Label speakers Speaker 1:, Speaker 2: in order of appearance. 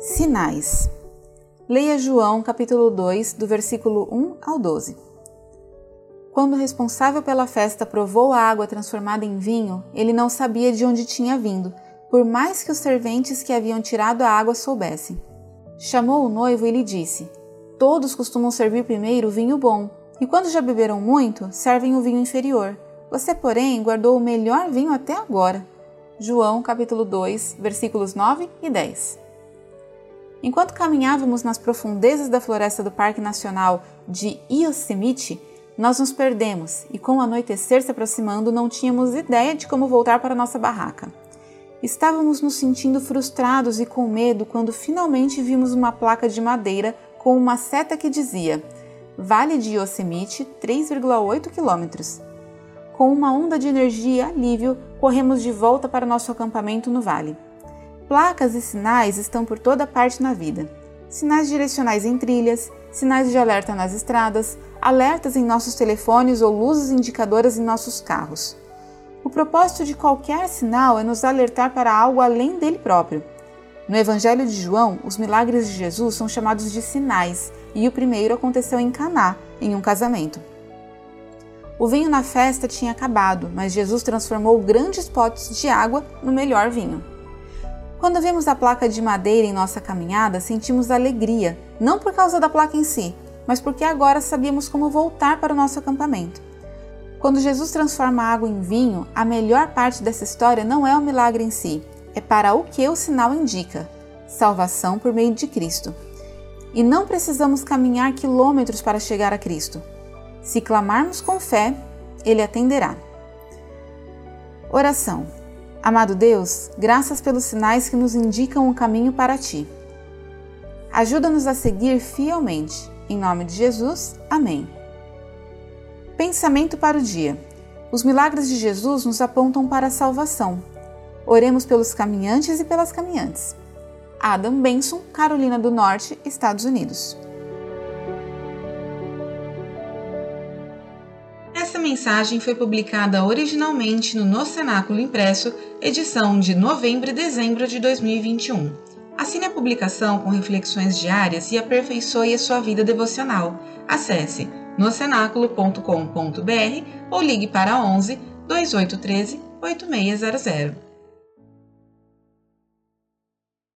Speaker 1: Sinais. Leia João capítulo 2, do versículo 1 ao 12. Quando o responsável pela festa provou a água transformada em vinho, ele não sabia de onde tinha vindo, por mais que os serventes que haviam tirado a água soubessem. Chamou o noivo e lhe disse: Todos costumam servir primeiro o vinho bom, e quando já beberam muito, servem o vinho inferior. Você, porém, guardou o melhor vinho até agora. João capítulo 2, versículos 9 e 10. Enquanto caminhávamos nas profundezas da floresta do Parque Nacional de Yosemite, nós nos perdemos e, com o anoitecer se aproximando, não tínhamos ideia de como voltar para nossa barraca. Estávamos nos sentindo frustrados e com medo quando finalmente vimos uma placa de madeira com uma seta que dizia Vale de Yosemite, 3,8 quilômetros. Com uma onda de energia alívio, corremos de volta para nosso acampamento no vale. Placas e sinais estão por toda parte na vida. Sinais direcionais em trilhas, sinais de alerta nas estradas, alertas em nossos telefones ou luzes indicadoras em nossos carros. O propósito de qualquer sinal é nos alertar para algo além dele próprio. No Evangelho de João, os milagres de Jesus são chamados de sinais, e o primeiro aconteceu em Caná, em um casamento. O vinho na festa tinha acabado, mas Jesus transformou grandes potes de água no melhor vinho. Quando vemos a placa de madeira em nossa caminhada, sentimos alegria, não por causa da placa em si, mas porque agora sabíamos como voltar para o nosso acampamento. Quando Jesus transforma a água em vinho, a melhor parte dessa história não é o milagre em si, é para o que o sinal indica: salvação por meio de Cristo. E não precisamos caminhar quilômetros para chegar a Cristo. Se clamarmos com fé, Ele atenderá. Oração. Amado Deus, graças pelos sinais que nos indicam o caminho para ti. Ajuda-nos a seguir fielmente. Em nome de Jesus, amém. Pensamento para o dia: Os milagres de Jesus nos apontam para a salvação. Oremos pelos caminhantes e pelas caminhantes. Adam Benson, Carolina do Norte, Estados Unidos.
Speaker 2: Mensagem foi publicada originalmente no No Cenáculo Impresso, edição de novembro e dezembro de 2021. Assine a publicação com reflexões diárias e aperfeiçoe a sua vida devocional. Acesse nocenáculo.com.br ou ligue para 11 2813 8600.